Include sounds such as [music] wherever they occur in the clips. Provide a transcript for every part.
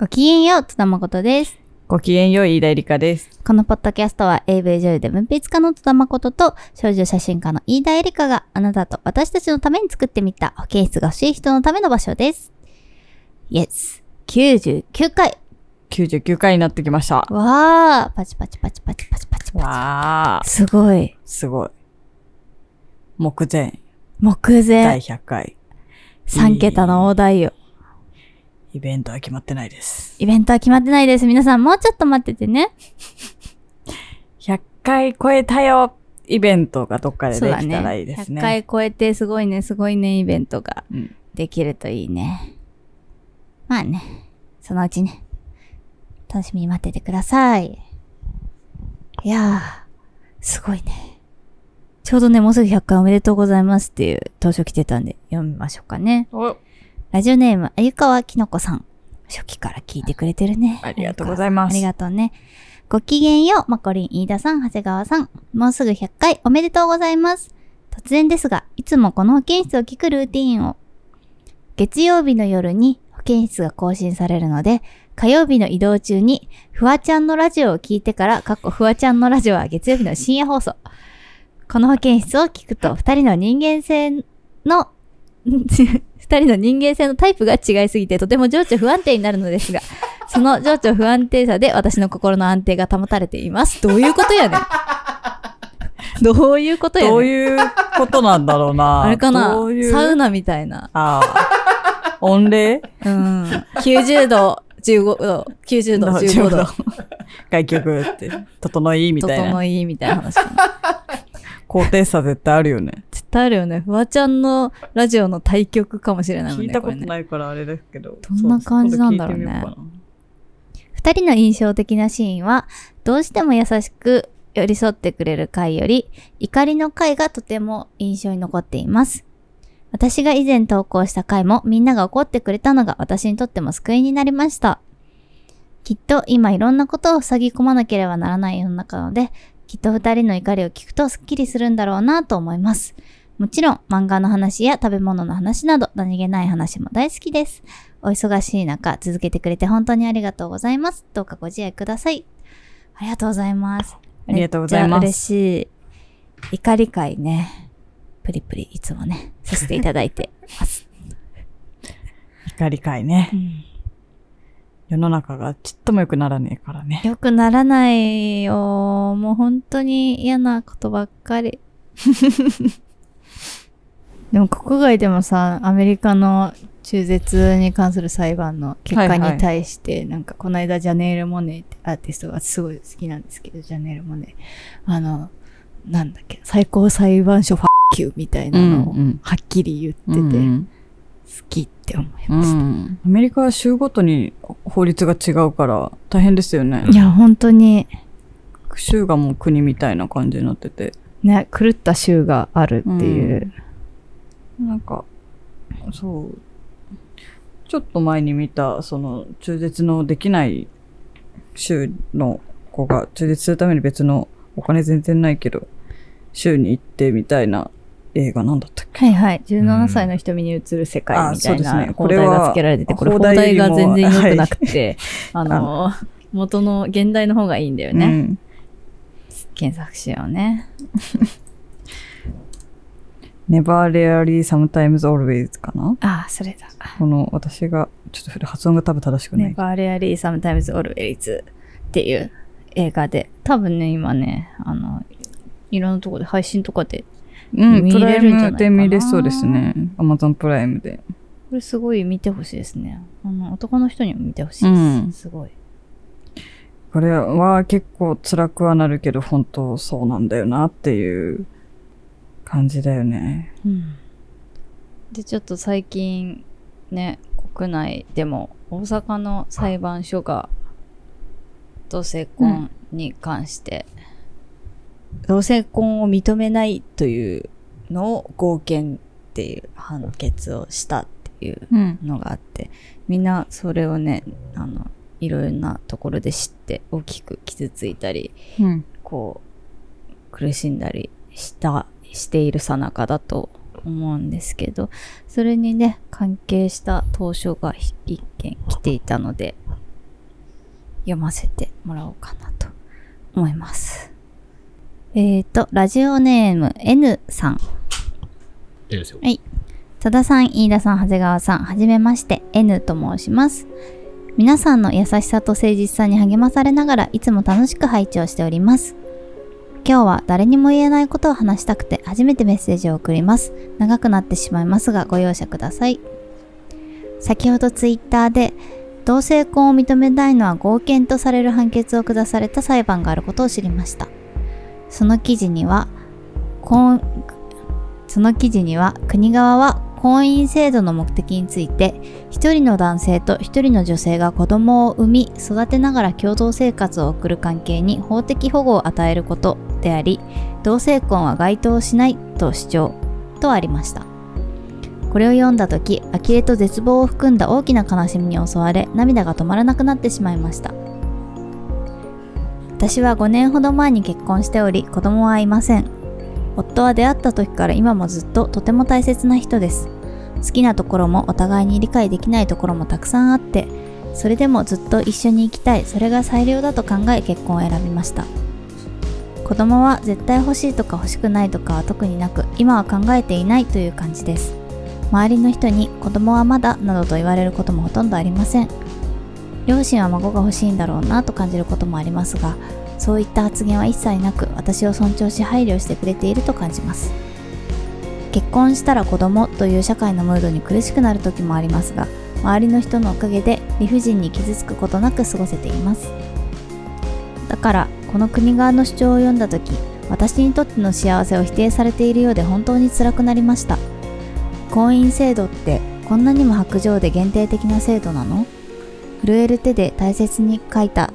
ごきげんよう、戸田誠です。ごきげんよう、飯田絵梨香です。このポッドキャストは AV 女優で文筆家の戸田誠と少女写真家の飯田絵梨香があなたと私たちのために作ってみた保健室が欲しい人のための場所です。Yes! 99回99回になってきました。わーパチパチパチパチパチパチパわー、チ。すごい。すごい。目前、目第前。100回。3桁の大台よ。イベントは決まってないです。イベントは決まってないです。皆さんもうちょっと待っててね。100回超えたよイベントがどっかでできたらいね。いですね。100回超えてすごいね、すごいね、イベントがうんできるといいね。まあね、そのうちね、楽しみに待っててください。いやー、すごいね。ちょうどね、もうすぐ100回おめでとうございますっていう当初来てたんで読みましょうかね。おラジオネーム、あゆかわきのこさん。初期から聞いてくれてるね。ありがとうございますありがとうね。ごきげんよう、まこりん、飯田さん、長谷川さん。もうすぐ100回おめでとうございます。突然ですが、いつもこの保健室を聞くルーティーンを。月曜日の夜に保健室が更新されるので、火曜日の移動中に、フワちゃんのラジオを聞いてから、かっこフワちゃんのラジオは月曜日の深夜放送。この保健室を聞くと、二人の人間性の、二人の人間性のタイプが違いすぎて、とても情緒不安定になるのですが、[laughs] その情緒不安定さで私の心の安定が保たれています。どういうことやねん。どういうことやねん。どういうことなんだろうなあれかなサウナみたいな。ああ。御礼？うん。90度、15度、90度、15度。外局って、整いみたいな。整いみたいな話かな。高低差絶対あるよね。絶対あるよね。フワちゃんのラジオの対局かもしれないもんね。聞いたことないからあれですけど。どんな感じなんだろうね二人の印象的なシーンは、どうしても優しく寄り添ってくれる回より、怒りの回がとても印象に残っています。私が以前投稿した回もみんなが怒ってくれたのが私にとっても救いになりました。きっと今いろんなことを塞ぎ込まなければならない世の中なので、きっと二人の怒りを聞くとスッキリするんだろうなと思います。もちろん漫画の話や食べ物の話など何気ない話も大好きです。お忙しい中、続けてくれて本当にありがとうございます。どうかご自愛ください。ありがとうございます。ありがとうございます嬉しい。怒り会ね、プリプリいつもね、させていただいてます。[laughs] 光会ねう。ん世の中がちっとも良くならねえからね。よくならないよ。もう本当に嫌なことばっかり。[laughs] でも国外でもさ、アメリカの中絶に関する裁判の結果に対して、なんかこの間ジャネール・モネってアーティストがすごい好きなんですけど、ジャネール・モネ。あの、なんだっけ、最高裁判所ファッキューみたいなのをうんうんはっきり言ってて、うん好きって思いうました。ん。アメリカは州ごとに法律が違うから大変ですよね。いや、本当に、州がもう国みたいな感じになってて。ね、狂った州があるっていう。なんか、そう。ちょっと前に見た、その、中絶のできない州の子が中絶するために別のお金全然ないけど、州に行ってみたいな映画なんだったっけ？はいはい。17歳の瞳に映る世界みたいなねこれは放題がつけられてて、これ放放題題が全然良くなくて、あの、元の現代の方がいいんだよね。うん検索しようね。[laughs] Never Rarely Sometimes Always かな？ああ、それだ。この私が、ちょっと発音が多分正しくない。ネバーレアリーサムタイムズオルウェイズっていう映画で、多分ね、今ね、あの、いろんなところで配信とかで、うん、見プライムで見れそうですね。Amazon プライムで。これすごい見てほしいですね。あの、男の人にも見てほしいです。うんすごい。これは結構辛くはなるけど、本当そうなんだよなっていう感じだよね。うんでちょっと最近ね国内でも大阪の裁判所が同性婚に関して、同性婚を認めないというのを合憲っていう判決をしたっていううん。のがあってみんなそれをねあのいろんなところで知って大きく傷ついたりうん。こう苦しんだりしたしているさなかだと思うんですけどそれにね関係した当初が一件来ていたので読ませてもらおうかなと思います。えーと、ラジオネーム N さん。いいですよ。多田さん、飯田さん、長谷川さん、はじめまして、N と申します。皆さんの優しさと誠実さに励まされながらいつも楽しく拝聴しております。今日は誰にも言えないことを話したくて初めてメッセージを送ります。長くなってしまいますがご容赦ください。先ほどツイッターで同性婚を認めないのは合憲とされる判決を下された裁判があることを知りました。その記事には、その記事には国側は婚姻制度の目的について一人の男性と一人の女性が子供を産み育てながら共同生活を送る関係に法的保護を与えることであり同性婚は該当しないと主張。とありました。これを読んだ時呆れと絶望を含んだ大きな悲しみに襲われ涙が止まらなくなってしまいました。私は5年ほど前に結婚しており子供はいません。夫は出会った時から今もずっととても大切な人です。好きなところもお互いに理解できないところもたくさんあってそれでもずっと一緒に生きたい。それが最良だと考え結婚を選びました。子供は絶対欲しいとか欲しくないとかは特になく今は考えていないという感じです。周りの人に子供はまだなどと言われることもほとんどありません。両親は孫が欲しいんだろうなと感じることもありますがそういった発言は一切なく私を尊重し配慮してくれていると感じます。結婚したら子供という社会のムードに苦しくなる時もありますが周りの人のおかげで理不尽に傷つくことなく過ごせています。だからこの国側の主張を読んだ時私にとっての幸せを否定されているようで本当に辛くなりました。婚姻制度ってこんなにも白状で限定的な制度なの？震える手で大切に書いた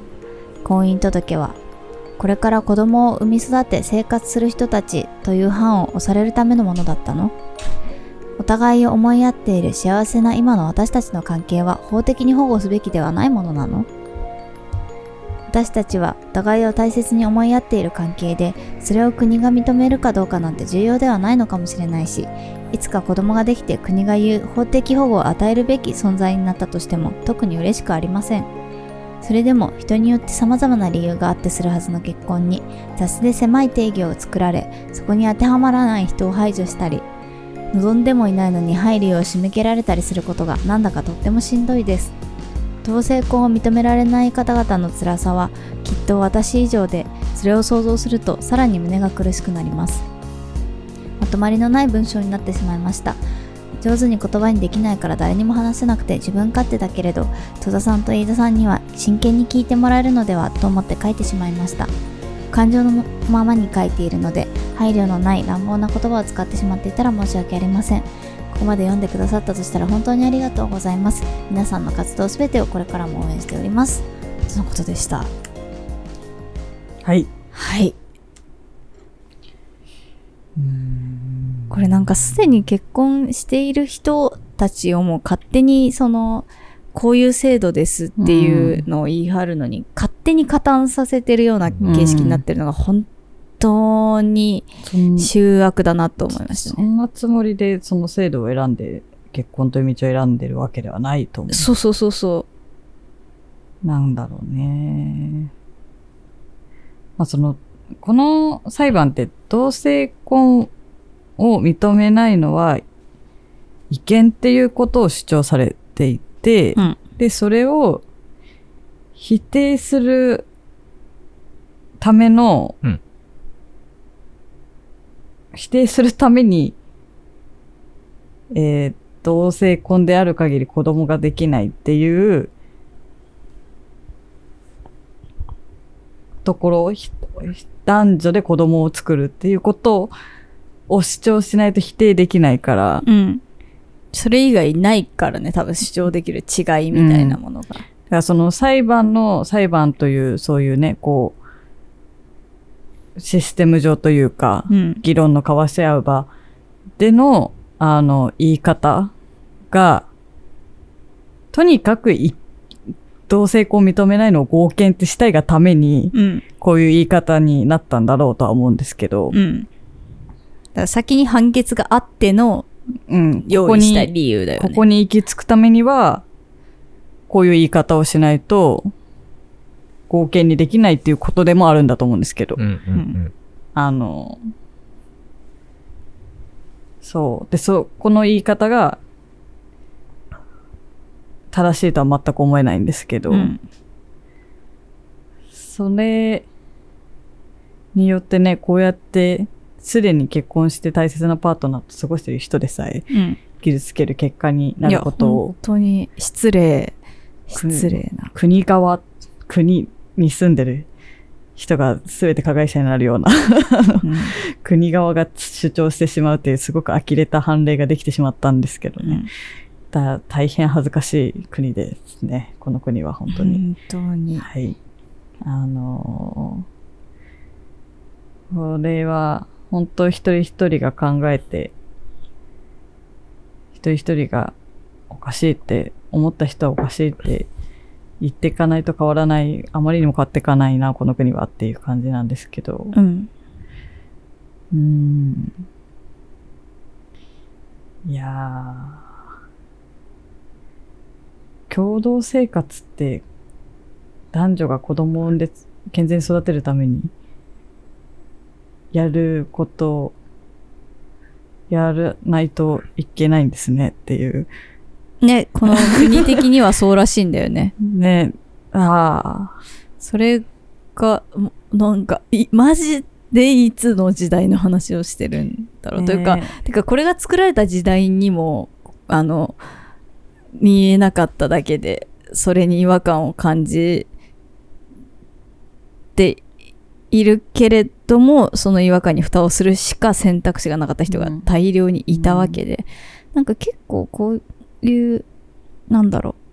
婚姻届はこれから子供を産み育て生活する人たちという範を押されるためのものだったの。お互いを思い合っている幸せな今の私たちの関係は法的に保護すべきではないものなの。私たちはお互いを大切に思いやっている関係でそれを国が認めるかどうかなんて重要ではないのかもしれないしいつか子供ができて国が言う法的保護を与えるべき存在になったとしても特に嬉しくありません。それでも人によって様々な理由があってするはずの結婚に雑で狭い定義を作られそこに当てはまらない人を排除したり望んでもいないのに配慮を締め切られたりすることがなんだかとってもしんどいです。同性婚を認められない方々の辛さはきっと私以上でそれを想像するとさらに胸が苦しくなります。まとまりのない文章になってしまいました。上手に言葉にできないから誰にも話せなくて自分勝手だけれど戸田さんと飯田さんには真剣に聞いてもらえるのではと思って書いてしまいました。感情のままに書いているので配慮のない乱暴な言葉を使ってしまっていたら申し訳ありません。ここまで読んでくださったとしたら本当にありがとうございます。皆さんの活動すべてをこれからも応援しております。とのことでした。はい。はい。これなんかすでに結婚している人たちをもう勝手にそのこういう制度ですっていうのを言い張るのに、勝手に加担させてるような形式になってるのが本当に醜悪だなと思いましたね。そんなつもりでその制度を選んで、結婚という道を選んでるわけではないと思う。そうそうそうそなんだろうね。まあその、この裁判って同性婚を認めないのは違憲っていうことを主張されていて、うんで、それを否定するための、うん否定するために、えー同性婚である限り子供ができないっていうところをひ男女で子供を作るっていうことを主張しないと否定できないから、う。うん。それ以外ないからね、多分主張できる違いみたいなものが。だからその裁判の、裁判というそういうね、こう、システム上というか、うん。議論の交わし合う場での、あの、言い方が、とにかくい同性婚を認めないのを合憲ってしたいがために、うん。こういう言い方になったんだろうとは思うんですけど、うん。だから先に判決があってのうん、こ用こに意した理由だよね。ここに行き着くためには、こういう言い方をしないと、合憲にできないっていうことでもあるんだと思うんですけど、うんうんあの、そう。で、そ、この言い方が、正しいとは全く思えないんですけど、うん。それによってね、こうやって、すでに結婚して大切なパートナーと過ごしてる人でさえ、うん。傷つける結果にないるや、ことを。本、当に失礼、失礼な。国側、国に住んでる人が全て加害者になるようなうん [laughs] 国側が主張してしまうっていうすごく呆れた判例ができてしまったんですけどね。うんだ大変恥ずかしい国ですね。この国は本当に。本当に。はい。あのーこれは本当一人一人が考えて、一人一人がおかしいって思った人はおかしいって言っていかないと変わらない、あまりにも変わっていかないな、この国はっていう感じなんですけど。うん。うん。いやー共同生活って男女が子供を産んで健全に育てるためにやることやらないといけないんですねっていう。ね、この国的にはそうらしいんだよね。[laughs] ね、ああ、それが、もなんか、い、マジでいつの時代の話をしてるんだろう。というか、ねてかこれが作られた時代にも、あの、見えなかっただけで、それに違和感を感じているけれども、その違和感に蓋をするしか選択肢がなかった人が大量にいたわけで、なんか結構こういう、なんだろう、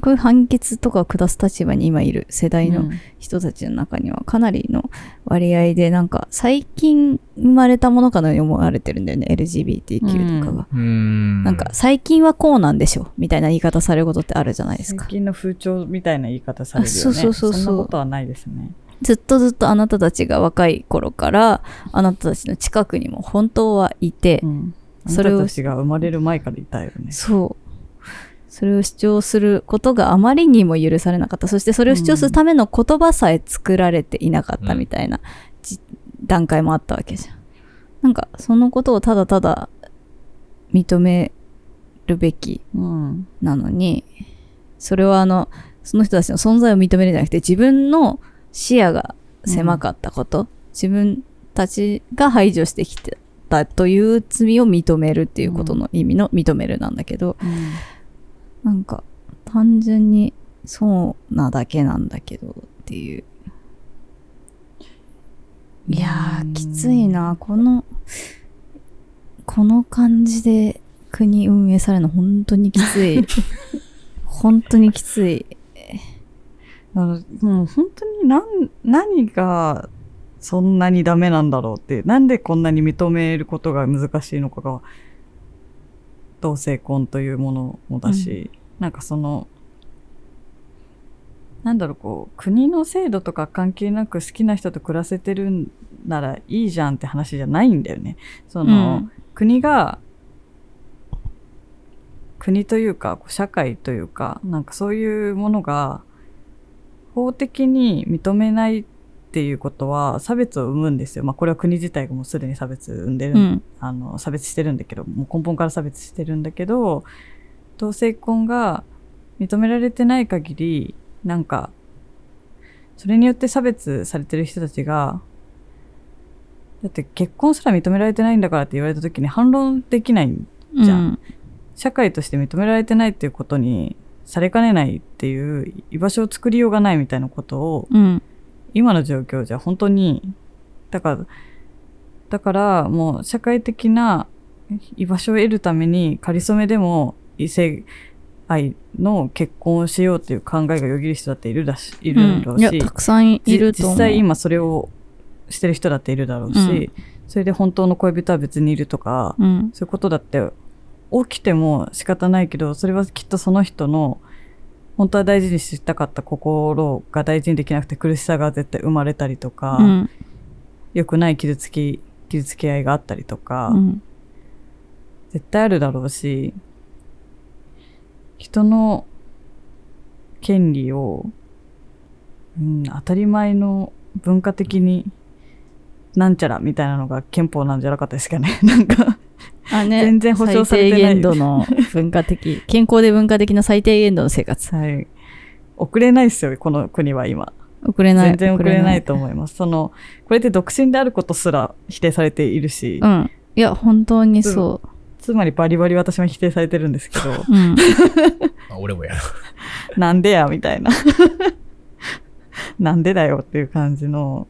こういう判決とかを下す立場に今いる世代のうん人たちの中にはかなりの割合でなんか最近生まれたものかのように思われてるんだよね LGBTQ とかが、うん。なんか最近はこうなんでしょみたいな言い方されることってあるじゃないですか最近の風潮みたいな言い方されるよね。あそうそうそうそうそんなことはないですね。ずっとずっとあなたたちが若い頃からあなたたちの近くにも本当はいて、うん。それをたちが生まれる前からいたよね。そうそれを主張することがあまりにも許されなかったそしてそれを主張するための言葉さえ作られていなかったみたいな、じ段階もあったわけじゃんなんかそのことをただただ認めるべきうん。なのに、それはあの、その人たちの存在を認めるんじゃなくて、自分の視野が狭かったこと、自分たちが排除してきてたという罪を認めるっていうことの意味の認めるなんだけど、なんか、単純にそうなだけなんだけどっていう。いやー、きついな。この、この感じで国運営されるの本当にきつい。[laughs] 本当にきつい。あのもう本当に何、何がそんなにダメなんだろうってなんでこんなに認めることが難しいのかが、同性婚というものもだし、なんかその、なんだろう、こう、国の制度とか関係なく好きな人と暮らせてるんならいいじゃんって話じゃないんだよね。その、うん国が、国というか、社会というか、なんかそういうものが、法的に認めないっていうことは差別を生むんですよ。まあこれは国自体がもうすでに差別生んでる、うん。あの、差別してるんだけど、もう根本から差別してるんだけど、同性婚が認められてない限り、なんか、それによって差別されてる人たちが、だって結婚すら認められてないんだからって言われた時に反論できないじゃんうん社会として認められてないっていうことにされかねないっていう居場所を作りようがないみたいなことをうん。今の状況じゃ本当にだからだからもう社会的な居場所を得るために仮初めでも異性愛の結婚をしようっていう考えがよぎる人だっているだしいるだろうし、いや、たくさんいじると思う。実際今それをしてる人だっているだろうし、うんそれで本当の恋人は別にいるとか、うん。そういうことだって起きても仕方ないけど、それはきっとその人の本当は大事にしたかった心が大事にできなくて苦しさが絶対生まれたりとか、うん。良くない傷つき、傷つき合いがあったりとか、うん。絶対あるだろうし、人の権利をうん、当たり前の文化的になんちゃらみたいなのが憲法なんじゃなかったですかね。[laughs] なんか、あね、全然保障されてない最低限度の文化的、[laughs] 健康で文化的な最低限度の生活。はい。遅れないですよ、この国は今。遅れない。全然遅れないと思います。その、これって独身であることすら否定されているし、うん。いや、本当にそつまりバリバリ私も否定されてるんですけど、う。うん。[laughs] あ俺もやる。[laughs] なんでや、みたいな。なんでだよっていう感じの。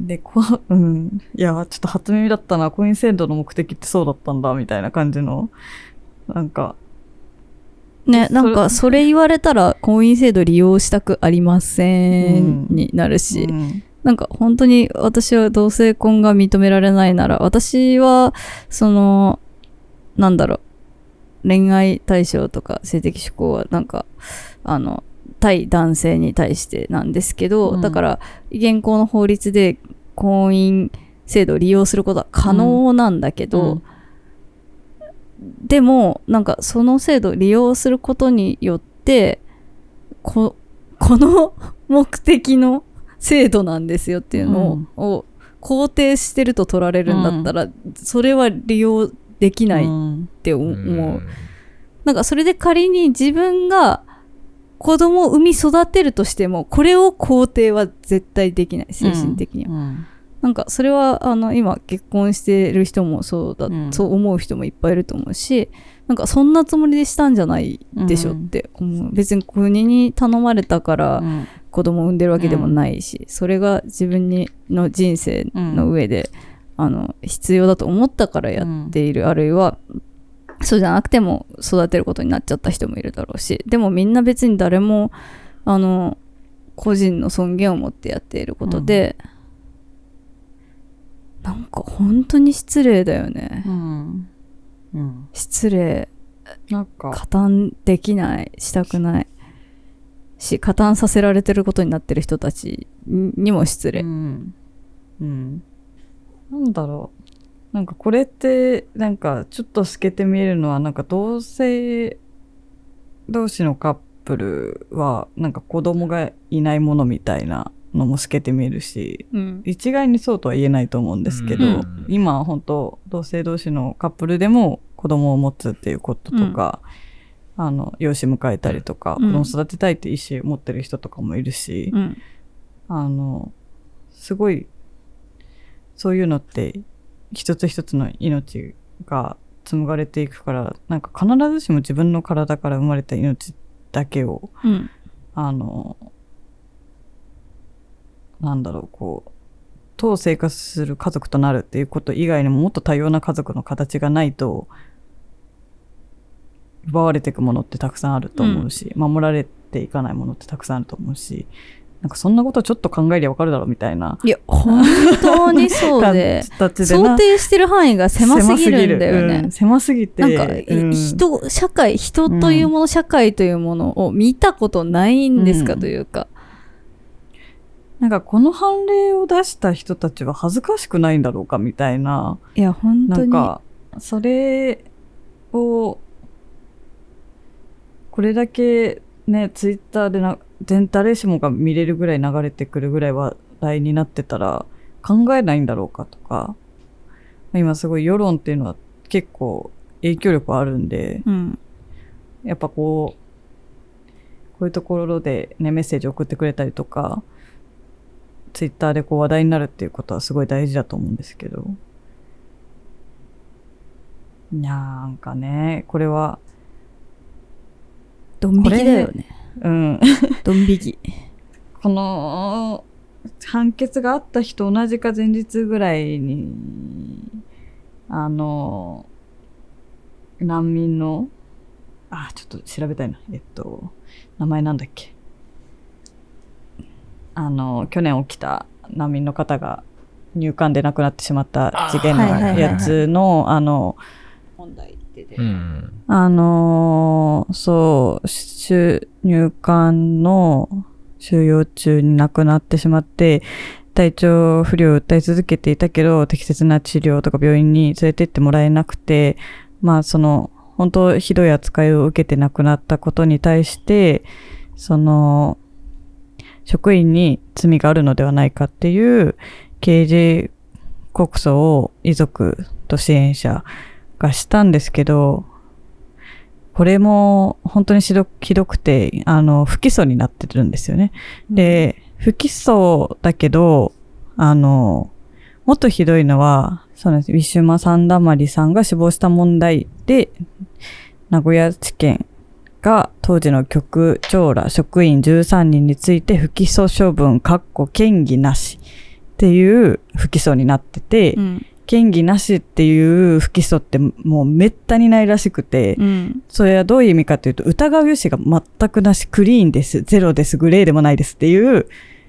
で、こう、[laughs] うん。いや、ちょっと初耳だったな。婚姻制度の目的ってそうだったんだ、みたいな感じの。なんか、ね、なんか、それ言われたら、婚姻制度利用したくありませうんんになるし、うんなんか本当に私は同性婚が認められないなら、私は、その、なんだろう、恋愛対象とか性的指向はなんか、あの、対男性に対してなんですけど、うん。だから、現行の法律で婚姻制度を利用することは可能なんだけど、うん。でも、なんかその制度を利用することによって、こ、この目的の制度なんですよっていうのを,、肯定してると取られるんだったら、それは利用できないっうんて思う。ん。なんかそれで仮に自分が子供を産み育てるとしても、これを肯定は絶対できない、精神的には。うんなんかそれはあの今結婚してる人もそうだ、うん。そう思う人もいっぱいいると思うしなんかそんなつもりでしたんじゃないでしょって思う、別に国に頼まれたからうん。子供を産んでるわけでもないし、それが自分にの人生の上で、あの必要だと思ったからやっている、あるいはそうじゃなくても育てることになっちゃった人もいるだろうしでもみんな別に誰もあの個人の尊厳を持ってやっていることで、なんか本当に失礼だよね。うんうん失礼。なんか、加担できない。したくない。し、加担させられてることになってる人たちにも失礼。うん。うん。なんだろう。なんかこれって、なんかちょっと透けて見えるのは、なんか同性同士のカップルは、なんか子供がいないものみたいなのも透けて見えるし、うん。一概にそうとは言えないと思うんですけど、うん今本当同性同士のカップルでも子供を持つっていうこととか、あの養子迎えたりとか、うん子供育てたいって意思を持ってる人とかもいるし、うん。あのすごいそういうのって一つ一つの命が紡がれていくからなんか必ずしも自分の体から生まれた命だけをうん。あの、なんだろう、こう、と生活する家族となるっていうこと以外にももっと多様な家族の形がないと、奪われていくものってたくさんあると思うし、守られていかないものってたくさんあると思うし、なんかそんなことちょっと考えりゃわかるだろうみたいな。いや、本当にそうで、形でな想定してる範囲が狭すぎるんだよね。うん狭すぎて。なんか、うん人、社会、人というもの、社会というものを見たことないんですか、うんというか。なんかこの判例を出した人たちは恥ずかしくないんだろうかみたいな。いや、本当に。なんか、それを、これだけね、ツイッターでな、全誰しもが見れるぐらい流れてくるぐらい話題になってたら、考えないんだろうかとか、今すごい世論っていうのは結構影響力あるんで、うん。やっぱこう、こういうところでね、メッセージ送ってくれたりとか、ツイッターでこう話題になるっていうことはすごい大事だと思うんですけど。なんかね、これは、ドン引きだよね。うん、ドン引き。この判決があった日と同じか前日ぐらいに、あの、難民の、あ、ちょっと調べたいな。えっと、名前なんだっけ。あの、去年起きた難民の方が入管で亡くなってしまった事件のあーはいはいはいはいやつの、あの、問題出てうん。あのーそう、収入管の収容中に亡くなってしまって、体調不良を訴え続けていたけど、適切な治療とか病院に連れてってもらえなくて、まあその、本当ひどい扱いを受けて亡くなったことに対して、その、職員に罪があるのではないかっていう刑事告訴を遺族と支援者がしたんですけど、これも本当にひどひどくて、あの、不起訴になってるんですよね。で、不起訴だけど、あの、もっとひどいのは、そうなんです。ウィシュマ・サンダマリさんが死亡した問題で、名古屋地検が当時の局長ら職員13人について不起訴処分、かっこ嫌疑なしっていう不起訴になってて、うん。嫌疑なしっていう不起訴ってもうめったにないらしくて、うん。それはどういう意味かというと、疑う余地が全くなし、クリーンです、ゼロです、グレーでもないですっていう、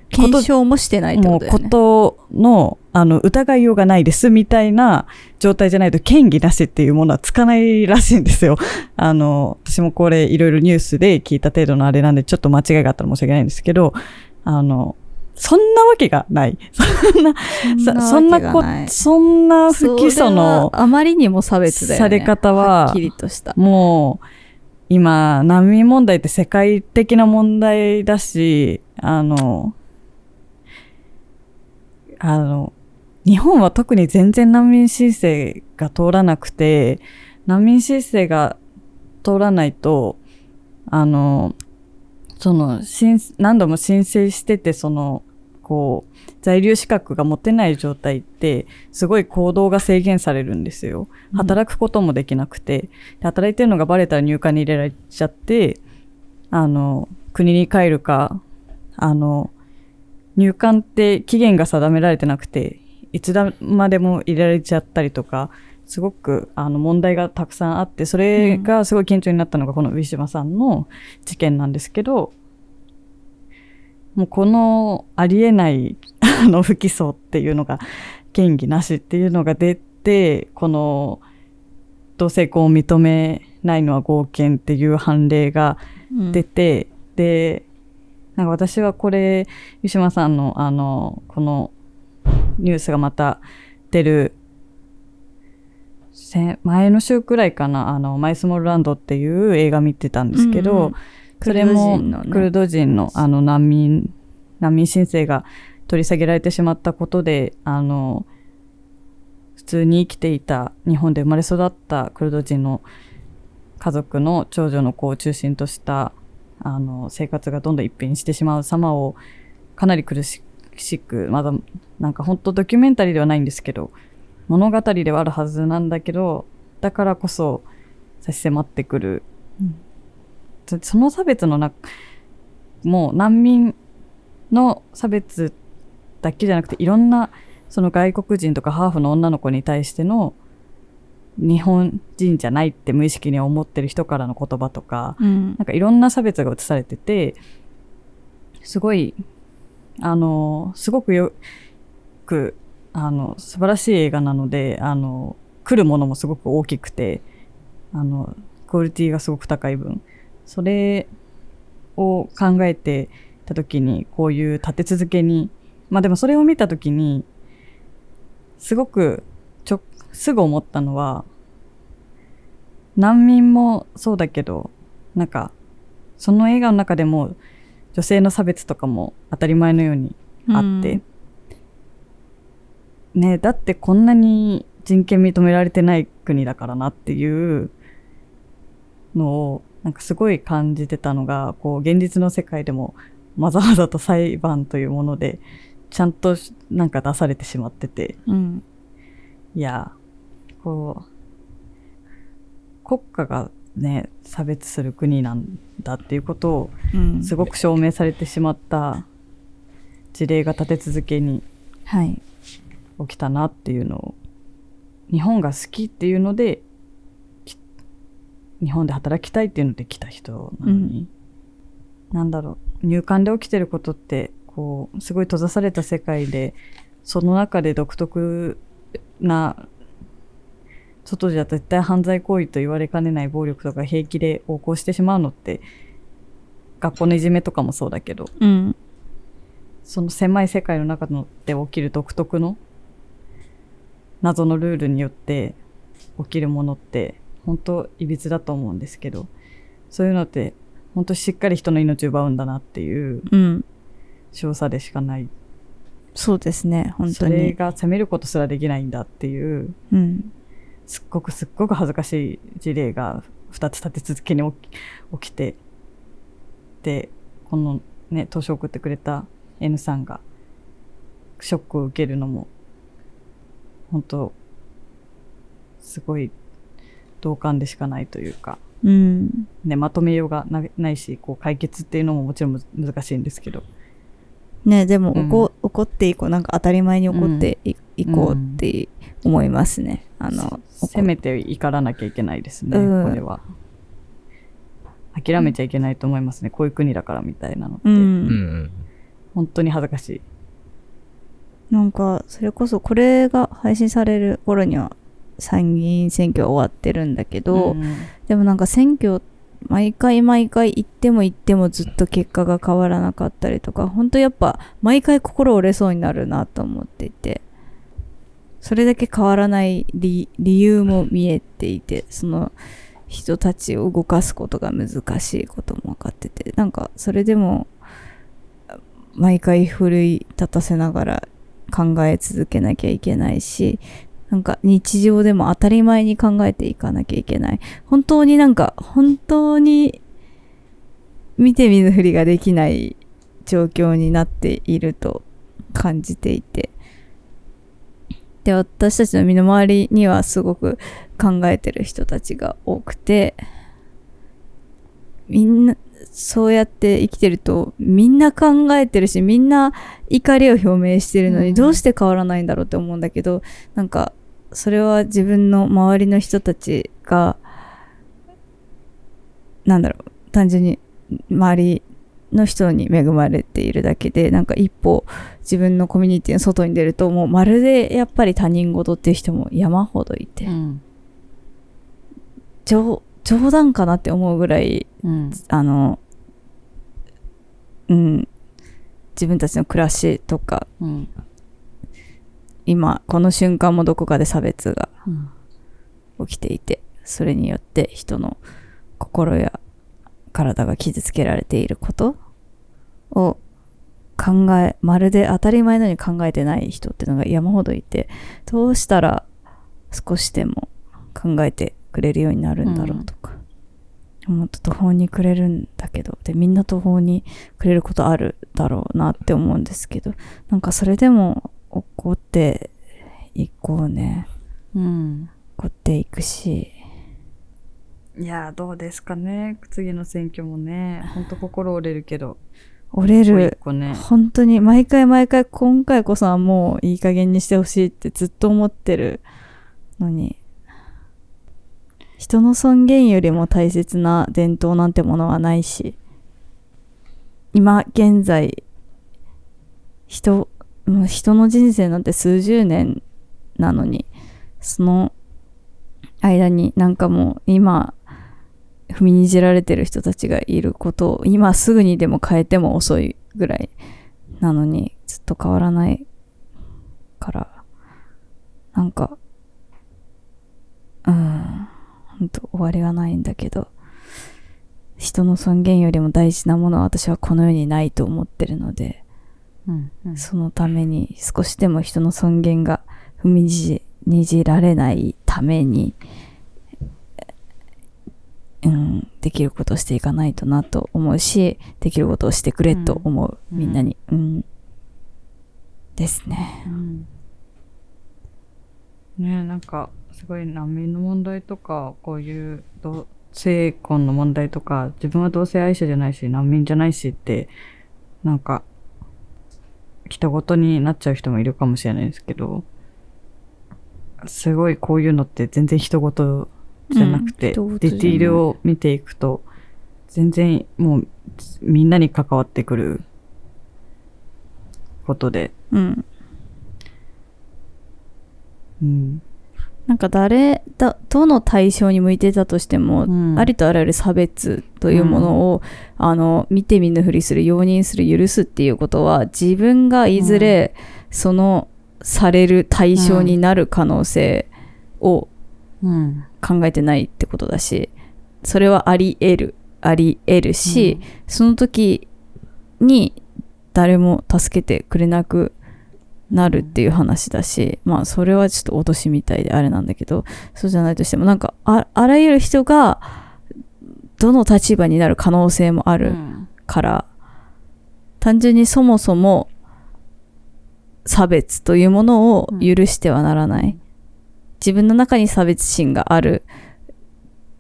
こと検証もしてないってもうこことね。との、あの、疑いようがないですみたいな状態じゃないと、嫌疑なしっていうものはつかないらしいんですよ。[laughs] あの、私もこれいろいろニュースで聞いた程度のあれなんで、ちょっと間違いがあったら申し訳ないんですけど、あの、そんなわけがない。そんな、そそんなこ、そんな不起訴それのはあまりにも差別だよね。され方ははっきりとした。もう、今、難民問題って世界的な問題だし、あの、あの、日本は特に全然難民申請が通らなくて、難民申請が通らないと、あの、その、申何度も申請してて、その、こう、在留資格が持てない状態って、すごい行動が制限されるんですよ。働くこともできなくて、で働いてるのがバレたら入管に入れられちゃって、あの、国に帰るか、あの、入管って期限が定められてなくて、いつだまでも入れられちゃったりとか、すごくあの問題がたくさんあって、それがすごい顕著になったのがこのウィシュマさんの事件なんですけど、もうこのありえない [laughs] あの不起訴っていうのが、嫌疑なしっていうのが出て、この同性婚を認めないのは合憲っていう判例がうん。出て、で、なんか私はこれ、湯島さんのあの、このニュースがまた出る、せ前の週くらいかな、あの、マイスモールランドっていう映画見てたんですけど、うんうんそれもクルド人のあの難民、難民申請が取り下げられてしまったことで、あの、普通に生きていた日本で生まれ育ったクルド人の家族の長女の子を中心としたあの生活がどんどん一変してしまう様をかなり苦しくまだなんか本当ドキュメンタリーではないんですけど物語ではあるはずなんだけどだからこそ差し迫ってくる、そその差別のなもう難民の差別だけじゃなくていろんなその外国人とかハーフの女の子に対しての日本人じゃないって無意識に思ってる人からの言葉とか、うん。なんかいろんな差別が映されてて、すごい、あの、すごくよく、あの、素晴らしい映画なので、あの、来るものもすごく大きくて、あの、クオリティがすごく高い分、それを考えてた時に、こういう立て続けに、まあでもそれを見た時に、すごく、ちょ、すぐ思ったのは、難民もそうだけど、なんか、その映画の中でも女性の差別とかも当たり前のようにあって、ねだってこんなに人権認められてない国だからなっていうのをなんかすごい感じてたのがこう現実の世界でもわざわざと裁判というものでちゃんとなんか出されてしまってて。うん。いやこう国家がね差別する国なんだっていうことをうん。すごく証明されてしまった事例が立て続けにはい。起きたなっていうのを日本が好きっていうのでき日本で働きたいっていうので来た人なのに、なんだろう入管で起きてることってこうすごい閉ざされた世界でその中で独特な外じゃ絶対犯罪行為と言われかねない暴力とか平気で横行してしまうのって学校のいじめとかもそうだけどうん。その狭い世界の中ので起きる独特の？謎のルールによって起きるものって本当いびつだと思うんですけどそういうのって本当しっかり人の命を奪うんだなっていううん少佐でしかない。そうですね、本それ当に。が責めることすらできないんだっていう、うん。すっごくすっごく恥ずかしい事例が2つ立て続けに起き起きて、で、このね、投書を送ってくれた N さんが、ショックを受けるのも、本当すごい同感でしかないというか、うん。ね、まとめようがなないし、こう解決っていうのももちろんむ難しいんですけど。ねでも、うん怒怒っていこう。なんか当たり前に怒ってい,、こうって思いますね。あの、せめて怒らなきゃいけないですね、うんこれは。諦めちゃいけないと思いますね。こういう国だからみたいなのって。うん。うん本当に恥ずかしい。なんか、それこそこれが配信される頃には参議院選挙は終わってるんだけど、うん。でもなんか選挙、毎回毎回行っても行ってもずっと結果が変わらなかったりとか、本当やっぱ毎回心折れそうになるなと思っていて、それだけ変わらない理理由も見えていて、その人たちを動かすことが難しいことも分かってて、なんかそれでも毎回奮い立たせながら考え続けなきゃいけないし、なんか日常でも当たり前に考えていかなきゃいけない。本当になんか、本当に見て見ぬふりができない状況になっていると感じていて。で、私たちの身の回りにはすごく考えてる人たちが多くて、みんな、そうやって生きてると、みんな考えてるし、みんな怒りを表明してるのに、うん。どうして変わらないんだろうって思うんだけど、なんか、それは自分の周りの人たちが、なんだろう、単純に周りの人に恵まれているだけで、なんか一歩自分のコミュニティの外に出ると、もうまるでやっぱり他人事っていう人も山ほどいて、うん。冗冗談かなって思うぐらい、うん。あの、うん、自分たちの暮らしとか、うん今、この瞬間もどこかで差別が起きていて、それによって人の心や体が傷つけられていることを考え、まるで当たり前のように考えてない人っていうのが山ほどいて、どうしたら少しでも考えてくれるようになるんだろうとか、もっと途方に暮れるんだけど、で、みんな途方に暮れることあるだろうなって思うんですけど、なんかそれでも怒っていこうね。うん。怒っていくし、いやーどうですかね。次の選挙もね。本当心折れるけど。折れ一る。個ね。本当に毎回毎回今回こそはもういい加減にしてほしいってずっと思ってるのに、人の尊厳よりも大切な伝統なんてものはないし、今現在、人、もう人の人生なんて数十年なのに、その間になんかもう今、踏みにじられてる人たちがいることを今すぐにでも変えても遅いぐらいなのにずっと変わらないからなんかうん。ほんと終わりがないんだけど人の尊厳よりも大事なものは私はこの世にないと思ってるのでうんうんそのために少しでも人の尊厳が踏みにじにじられないために、うん、できることをしていかないとなと思うし、できることをしてくれと思う、うんみんなに。うん。ですね。うんねなんかすごい難民の問題とかこういう同性婚の問題とか自分は同性愛者じゃないし難民じゃないしってなんか人ごとになっちゃう人もいるかもしれないですけどすごいこういうのって全然人ごとじゃなくて、うんディティールを見ていくと全然もうみんなに関わってくることで、うん。うん、なんか誰だ、どの対象に向いてたとしても、うん。ありとあらゆる差別というものを、あの、見て見ぬふりする、容認する、許すっていうことは、自分がいずれ、その、される対象になる可能性をうん。考えてないってことだし、それはあり得る、あり得るし、その時に誰も助けてくれなくなるっていう話だし、まあそれはちょっと脅しみたいであれなんだけどそうじゃないとしてもなんかあらゆる人がどの立場になる可能性もあるうんから、単純にそもそも差別というものを許してはならない。自分の中に差別心がある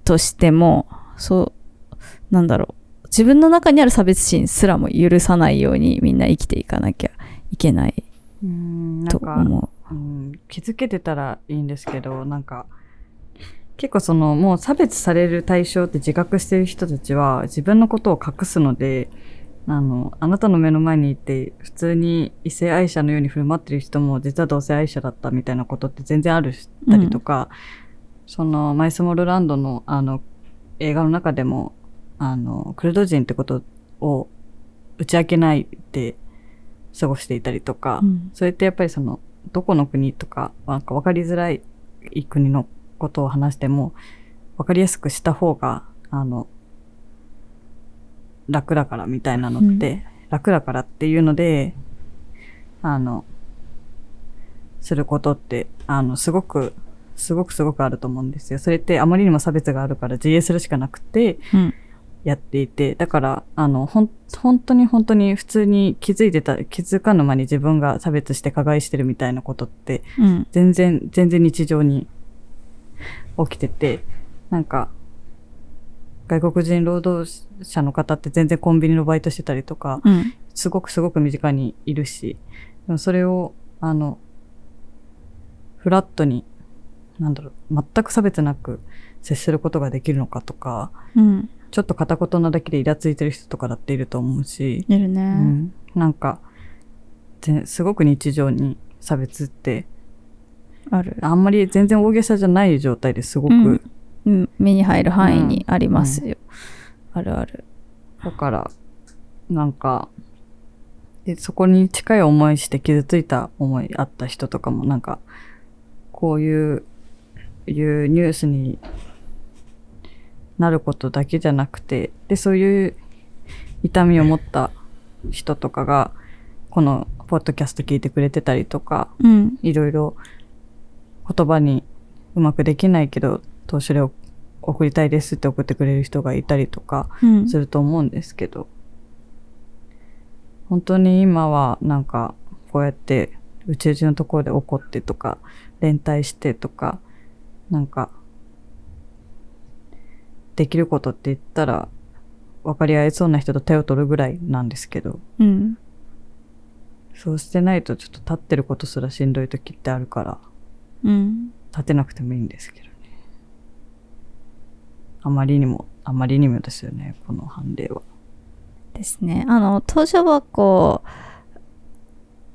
としても、そう、なんだろう。自分の中にある差別心すらも許さないようにみんな生きていかなきゃいけないうんなんかう。ん、気づけてたらいいんですけど、なんか、結構その、もう差別される対象って自覚してる人たちは、自分のことを隠すので、あの、あなたの目の前にいて、普通に異性愛者のように振る舞ってる人も、実は同性愛者だったみたいなことって全然あるしたりとか、その、マイスモールランドの、あの、映画の中でも、あの、クルド人ってことを打ち明けないで過ごしていたりとか、う。うんそれってやっぱりその、どこの国とか、なんか分かりづらい国のことを話しても、分かりやすくした方が、あの、楽だからみたいなのって、楽だからっていうので、あの、することって、あの、すごく、すごくすごくあると思うんですよ。それってあまりにも差別があるから自衛するしかなくて、うんやっていて、だから、あの、ほん、本当に本当に普通に気づいてた、気づかぬ間に自分が差別して加害してるみたいなことって、うん。全然、全然日常に起きてて、なんか、外国人労働者の方って全然コンビニのバイトしてたりとか、うん。すごくすごく身近にいるし、でもそれを、あの、フラットに、なんだろう、全く差別なく接することができるのかとか、うん。ちょっと片言なだけでイラついてる人とかだっていると思うし、いるね。うん、なんか、ぜすごく日常に差別って、ある。あんまり全然大げさじゃない状態ですごく、うんうん。目に入る範囲にありますよ。あるある。だから、なんか、でそこに近い思いして傷ついた思いあった人とかもなんか、こういう、いうニュースになることだけじゃなくて、で、そういう痛みを持った人とかが、このポッドキャスト聞いてくれてたりとか、うん。いろいろ言葉にうまくできないけど、投資を送りたいですって送ってくれる人がいたりとか、うん。すると思うんですけど、本当に今はなんかこうやって宇宙人のところで怒ってとか連帯してとかなんかできることって言ったら分かり合えそうな人と手を取るぐらいなんですけどうん。そうしてないとちょっと立ってることすらしんどい時ってあるからうん。立てなくてもいいんですけどねあまりにもあまりにもですよねこの判例は。ですね。あの、投書箱、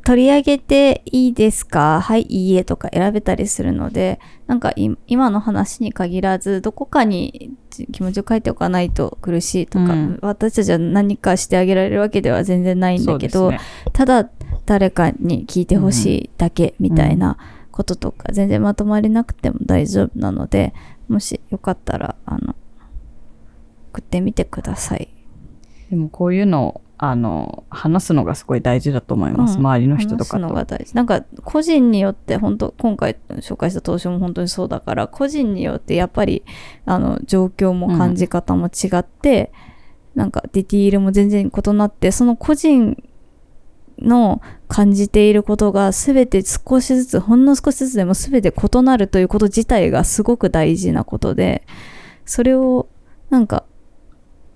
取り上げていいですか？はい、いいえとか選べたりするので、なんかい今の話に限らず、どこかにじ気持ちを書いておかないと苦しいとか、うん。私たちは何かしてあげられるわけでは全然ないんだけど、ね。ただ誰かに聞いてほしいだけみたいなこととか、全然まとまりなくても大丈夫なので、もしよかったら、あの、送ってみてください。でもこういうのをあの話すのがすごい大事だと思います、うん。周りの人と話すのかとが大事。なんか個人によって本当今回紹介した投資も本当にそうだから個人によってやっぱりあの状況も感じ方も違って、なんかディティールも全然異なってその個人の感じていることが全て少しずつほんの少しずつでも全て異なるということ自体がすごく大事なことでそれをなんか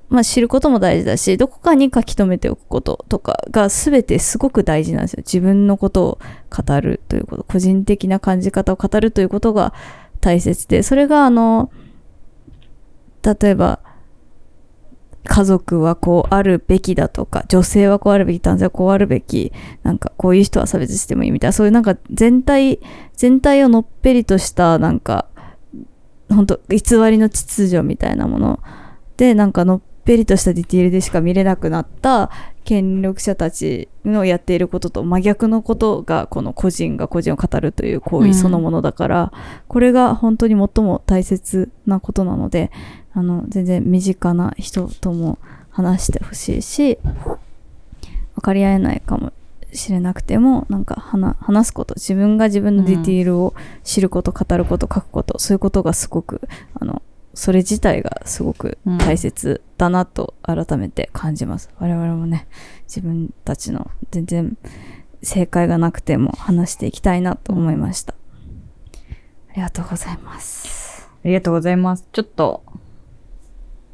まあ知ることも大事だし、どこかに書き留めておくこととかが全てすごく大事なんですよ。自分のことを語るということ、個人的な感じ方を語るということが大切で、それがあの、例えば、家族はこうあるべきだとか、女性はこうあるべき、男性はこうあるべき、なんかこういう人は差別してもいいみたいな、そういうなんか全体、全体をのっぺりとしたなんか、本当偽りの秩序みたいなもので、なんかのっぺりとしたディティールでしか見れなくなった権力者たちのやっていることと真逆のことがこの個人が個人を語るという行為そのものだから、これが本当に最も大切なことなのであの全然身近な人とも話してほしいし分かり合えないかもしれなくてもなんか話話すこと自分が自分のディティールを知ること、語ること書くことそういうことがすごくあのそれ自体がすごく大切だなと改めて感じます、我々もね自分たちの全然正解がなくても話していきたいなと思いました、ありがとうございます。ありがとうございます。ちょっと、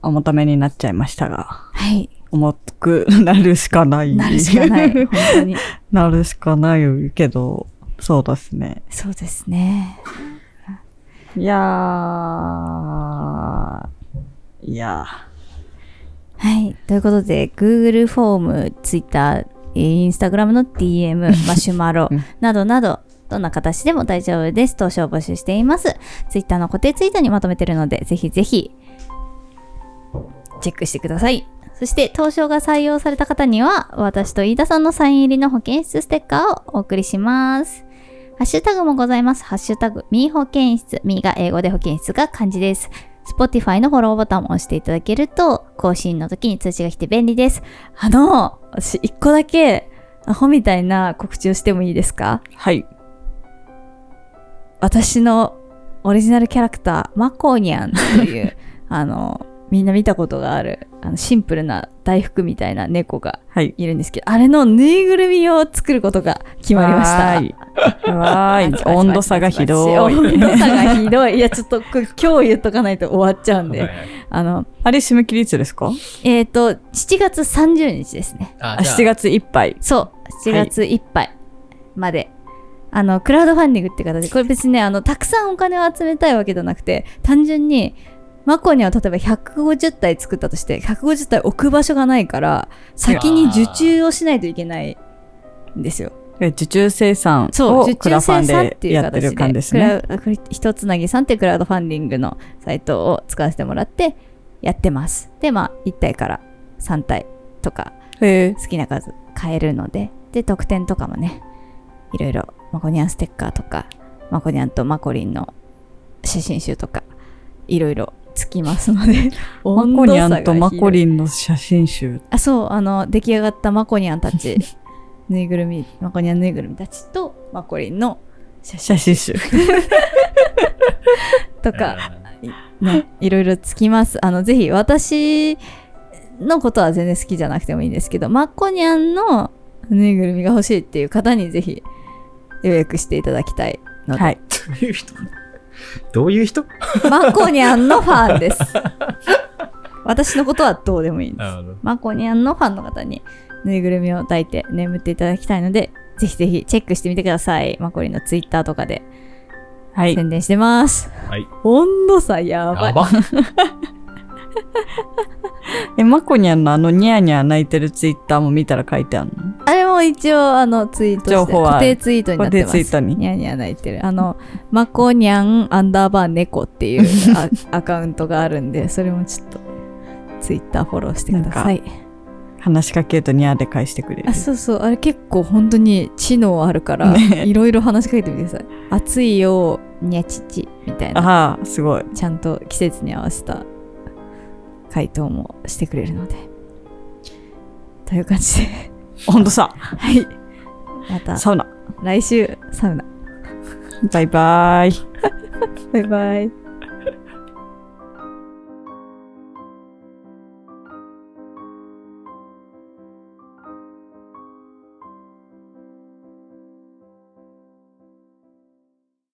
重ためになっちゃいましたが、はい。重くなるしかない。なるしかない。本当に。[laughs] なるしかないけど、そうですね。そうですねいやー、いやはい。ということで、Google フォーム、Twitter、えー Instagram の DM、[laughs] マシュマロうんなどなど、どんな形でも大丈夫です。投資を募集しています。Twitter の固定ツイートにまとめてるので、ぜひぜひ、チェックしてください。そして、投票が採用された方には、私と飯田さんのサイン入りの保健室ステッカーをお送りします。ハッシュタグもございます。ハッシュタグ、ミー保健室。ミーが英語で保健室が漢字です。Spotify のフォローボタンを押していただけると、更新の時に通知が来て便利です。あの、私一個だけ、アホみたいな告知をしてもいいですか？ー。はい。私のオリジナルキャラクター、マコニャンという、[laughs] あの、みんな見たことがある、あのシンプルな大福みたいな猫がはい。いるんですけど、あれのぬいぐるみを作ることが決まりました。わーい。[laughs] 温度差がひどい。温度差がひどい。いや、ちょっと今日言っとかないと終わっちゃうんで。あの、あれ締め切りいつですか？えっ、と、7月30日ですね。ああ、7。月いっぱい。そう、7月いっぱいまで。あの、クラウドファンディングって形で、これ別にね、あの、たくさんお金を集めたいわけじゃなくて、単純に、マコには例えば150体作ったとして、150体置く場所がないから、先に受注をしないといけないんですよ。え受注生産そう、を受クラファンでやってる感じですクね。ラウこれ一つなぎさんっていうクラウドファンディングのサイトを使わせてもらってやってます。で、まあ、1体から3体とか。好きな数買えるので、で、特典とかもね、いろいろ、マコニャンステッカーとか、マコニャンとマコリンの写真集とか、いろいろつきますので、[laughs] マコニャンとマコン。リンの写真集。あ、そう、あの、出来上がったマコニャンたち、[laughs] ぬいぐるみ、マコニャンぬいぐるみたちと、マコリンの写真写真集。[laughs] とか、ね、いろいろつきます。あの、ぜひ、私のことは全然好きじゃなくてもいいんですけど、マッコニャンのぬいぐるみが欲しいっていう方にぜひ予約していただきたいので、はい。どういう人？[laughs] マッコニャンのファンです。私のことはどうでもいいんです。マッコニャンのファンの方にぬいぐるみを抱いて眠っていただきたいので、ぜひぜひチェックしてみてください。マコリンのツイッターとかではい。宣伝してます。はい。温度差やばい。やば。[laughs] [laughs] え、マコニャンの？あのニャーニャー泣いてるツイッターも見たら書いてあるの？あれも一応あのツイートして情報は固定ツイートになってます。固定ツイートに？ニャンニャン泣いてる。あの、マコニャンアンダーバー猫っていうあ [laughs] アカウントがあるんで、それもちょっとツイッターフォローしてください。話しかけるとニャーで返してくれるあ、。そうそう。あれ結構本当に知能あるから、ねいろいろ話しかけてみてください。暑いよ、にゃちちみたいな。ああ、すごい。ちゃんと季節に合わせた回答もしてくれるので。という感じで。温度差。はい。またサウナ。来週、サウナ。バイバイ。バイバイ。